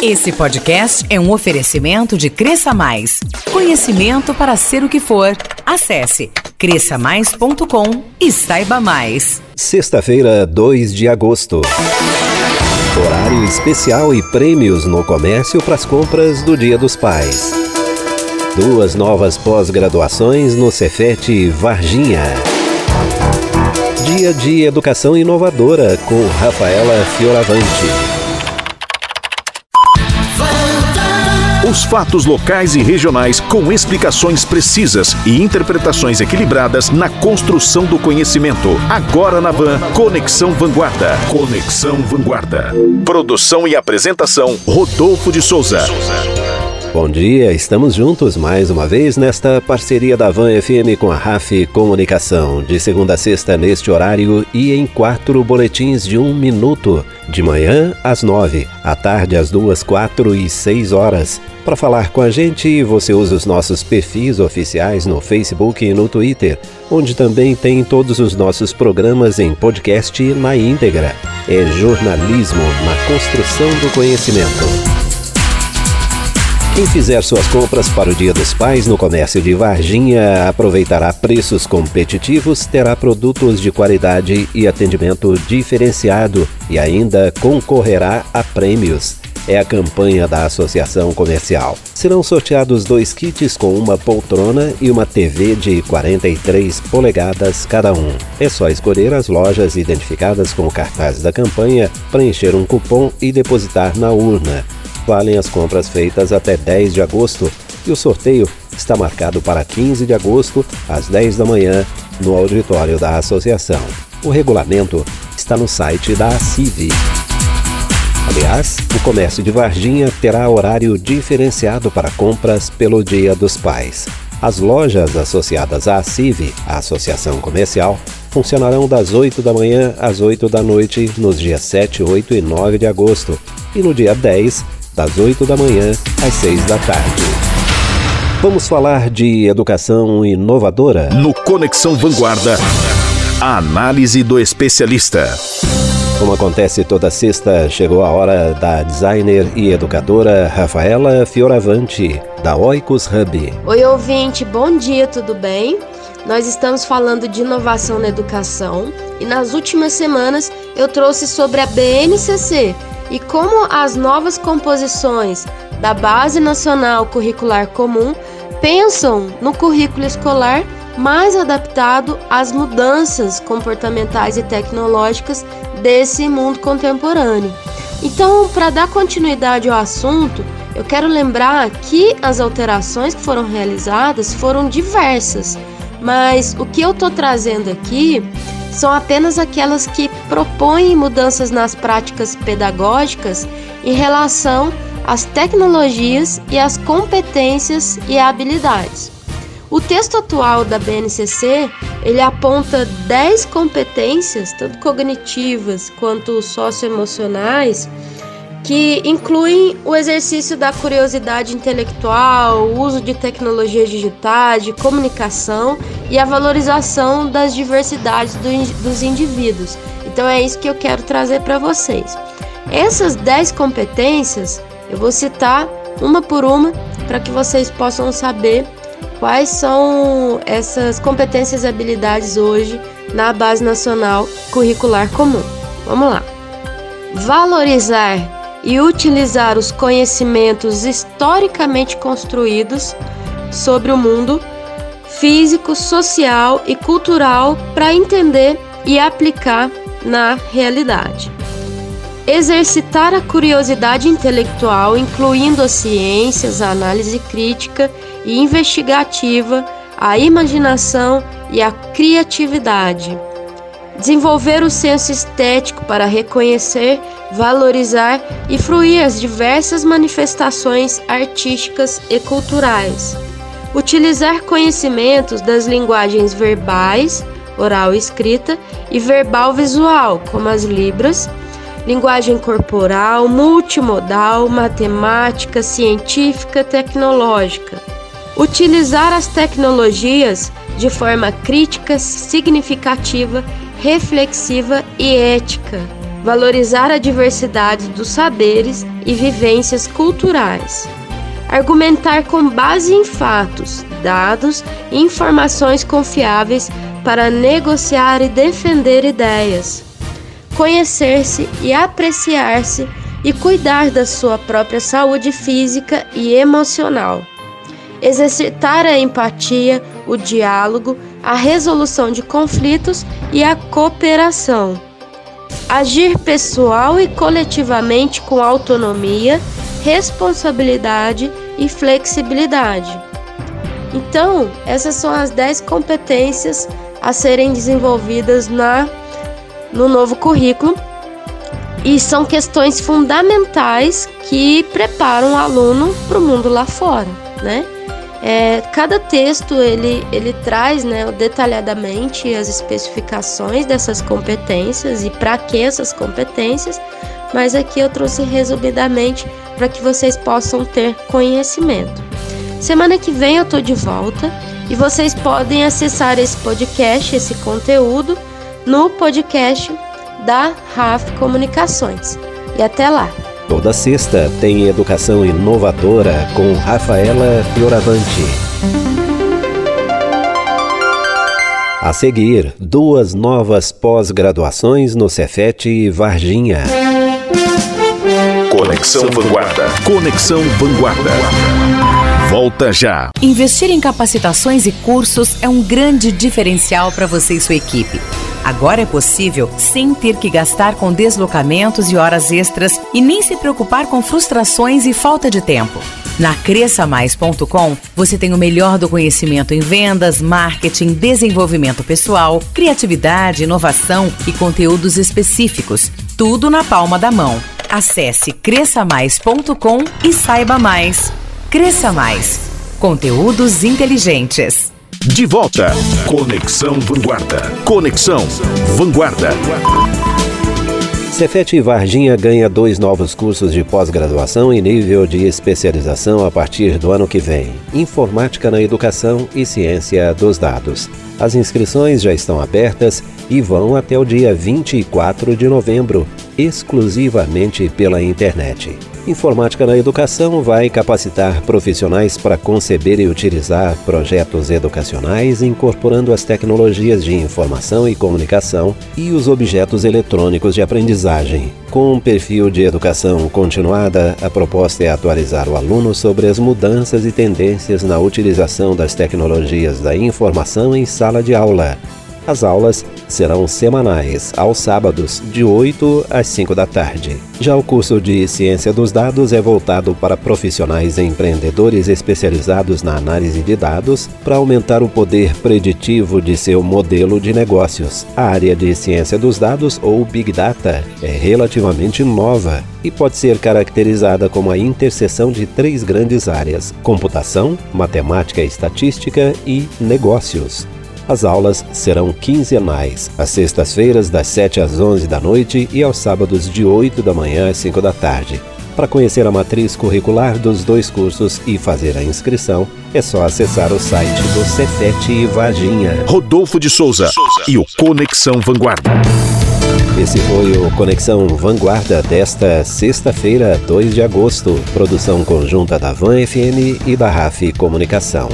Esse podcast é um oferecimento de Cresça Mais. Conhecimento para ser o que for. Acesse cresçamais.com e saiba mais. Sexta-feira, 2 de agosto. Horário especial e prêmios no comércio para as compras do Dia dos Pais. Duas novas pós-graduações no Cefete Varginha. Dia de Educação Inovadora com Rafaela Fioravante. Os fatos locais e regionais com explicações precisas e interpretações equilibradas na construção do conhecimento. Agora na Van, Conexão Vanguarda. Conexão Vanguarda. Produção e apresentação, Rodolfo de Souza. Bom dia, estamos juntos mais uma vez nesta parceria da Van FM com a RAF Comunicação, de segunda a sexta neste horário e em quatro boletins de um minuto, de manhã às nove, à tarde às duas, quatro e seis horas. Para falar com a gente, você usa os nossos perfis oficiais no Facebook e no Twitter, onde também tem todos os nossos programas em podcast na íntegra. É jornalismo na construção do conhecimento. Quem fizer suas compras para o Dia dos Pais no comércio de Varginha aproveitará preços competitivos, terá produtos de qualidade e atendimento diferenciado e ainda concorrerá a prêmios. É a campanha da Associação Comercial. Serão sorteados dois kits com uma poltrona e uma TV de 43 polegadas cada um. É só escolher as lojas identificadas com o cartaz da campanha, preencher um cupom e depositar na urna valem as compras feitas até 10 de agosto e o sorteio está marcado para 15 de agosto, às 10 da manhã, no auditório da associação. O regulamento está no site da ACIV. Aliás, o comércio de Varginha terá horário diferenciado para compras pelo Dia dos Pais. As lojas associadas à ACIV, a Associação Comercial, funcionarão das 8 da manhã às 8 da noite nos dias 7, 8 e 9 de agosto e no dia 10 das 8 da manhã às 6 da tarde. Vamos falar de educação inovadora? No Conexão Vanguarda, a análise do especialista. Como acontece toda sexta, chegou a hora da designer e educadora Rafaela Fioravante, da Oikos Hub. Oi, ouvinte, bom dia, tudo bem? Nós estamos falando de inovação na educação e nas últimas semanas eu trouxe sobre a BNCC, e como as novas composições da Base Nacional Curricular Comum pensam no currículo escolar mais adaptado às mudanças comportamentais e tecnológicas desse mundo contemporâneo. Então, para dar continuidade ao assunto, eu quero lembrar que as alterações que foram realizadas foram diversas, mas o que eu estou trazendo aqui são apenas aquelas que propõem mudanças nas práticas pedagógicas em relação às tecnologias e às competências e habilidades. O texto atual da BNCC, ele aponta 10 competências, tanto cognitivas quanto socioemocionais, que incluem o exercício da curiosidade intelectual, o uso de tecnologias digitais, de comunicação e a valorização das diversidades do, dos indivíduos. Então é isso que eu quero trazer para vocês. Essas 10 competências eu vou citar uma por uma para que vocês possam saber quais são essas competências e habilidades hoje na Base Nacional Curricular Comum. Vamos lá. Valorizar e utilizar os conhecimentos historicamente construídos sobre o mundo físico, social e cultural para entender e aplicar na realidade. Exercitar a curiosidade intelectual, incluindo as ciências, a análise crítica e investigativa, a imaginação e a criatividade desenvolver o senso estético para reconhecer, valorizar e fruir as diversas manifestações artísticas e culturais. Utilizar conhecimentos das linguagens verbais, oral e escrita, e verbal visual, como as libras, linguagem corporal, multimodal, matemática, científica, tecnológica. Utilizar as tecnologias de forma crítica, significativa reflexiva e ética, valorizar a diversidade dos saberes e vivências culturais, argumentar com base em fatos, dados e informações confiáveis para negociar e defender ideias, conhecer-se e apreciar-se e cuidar da sua própria saúde física e emocional. Exercitar a empatia, o diálogo, a resolução de conflitos e a cooperação. Agir pessoal e coletivamente com autonomia, responsabilidade e flexibilidade. Então, essas são as 10 competências a serem desenvolvidas na no novo currículo e são questões fundamentais que preparam o aluno para o mundo lá fora, né? É, cada texto ele, ele traz né, detalhadamente as especificações dessas competências e para que essas competências, mas aqui eu trouxe resumidamente para que vocês possam ter conhecimento. Semana que vem eu tô de volta e vocês podem acessar esse podcast, esse conteúdo, no podcast da RAF Comunicações. E até lá! Toda sexta tem educação inovadora com Rafaela Fioravante. A seguir, duas novas pós-graduações no Cefet e Varginha. Conexão Vanguarda. Conexão Vanguarda. Volta já. Investir em capacitações e cursos é um grande diferencial para você e sua equipe. Agora é possível sem ter que gastar com deslocamentos e horas extras e nem se preocupar com frustrações e falta de tempo. Na cresçamais.com, você tem o melhor do conhecimento em vendas, marketing, desenvolvimento pessoal, criatividade, inovação e conteúdos específicos. Tudo na palma da mão. Acesse cresçamais.com e saiba mais. Cresça Mais. Conteúdos inteligentes. De volta. Conexão Vanguarda. Conexão Vanguarda. Cefet e Varginha ganha dois novos cursos de pós-graduação e nível de especialização a partir do ano que vem: Informática na Educação e Ciência dos Dados. As inscrições já estão abertas e vão até o dia 24 de novembro, exclusivamente pela internet. Informática na Educação vai capacitar profissionais para conceber e utilizar projetos educacionais incorporando as tecnologias de informação e comunicação e os objetos eletrônicos de aprendizagem. Com um perfil de educação continuada, a proposta é atualizar o aluno sobre as mudanças e tendências na utilização das tecnologias da informação em sala de aula. As aulas serão semanais, aos sábados, de 8 às 5 da tarde. Já o curso de Ciência dos Dados é voltado para profissionais e empreendedores especializados na análise de dados para aumentar o poder preditivo de seu modelo de negócios. A área de Ciência dos Dados, ou Big Data, é relativamente nova e pode ser caracterizada como a interseção de três grandes áreas: computação, matemática e estatística e negócios. As aulas serão quinzenais, às sextas-feiras das 7 às 11 da noite e aos sábados de 8 da manhã às 5 da tarde. Para conhecer a matriz curricular dos dois cursos e fazer a inscrição, é só acessar o site do Cefet e Varginha. Rodolfo de Souza, Souza. e o Conexão Vanguarda. Esse foi o Conexão Vanguarda desta sexta-feira, 2 de agosto. Produção conjunta da Van FM e da RAF Comunicação.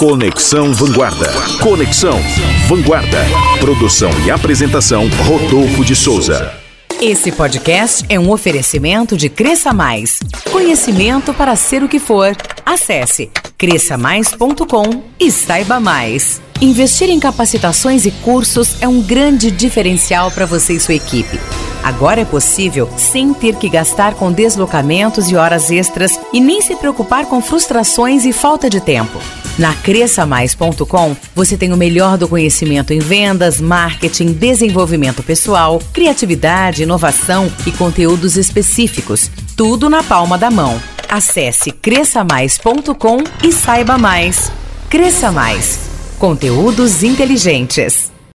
Conexão Vanguarda. Conexão Vanguarda. Produção e apresentação Rodolfo de Souza. Esse podcast é um oferecimento de Cresça Mais. Conhecimento para ser o que for. Acesse cresçamais.com e saiba mais. Investir em capacitações e cursos é um grande diferencial para você e sua equipe. Agora é possível sem ter que gastar com deslocamentos e horas extras e nem se preocupar com frustrações e falta de tempo. Na cresçamais.com, você tem o melhor do conhecimento em vendas, marketing, desenvolvimento pessoal, criatividade, inovação e conteúdos específicos. Tudo na palma da mão. Acesse cresçamais.com e saiba mais. Cresça Mais. Conteúdos inteligentes.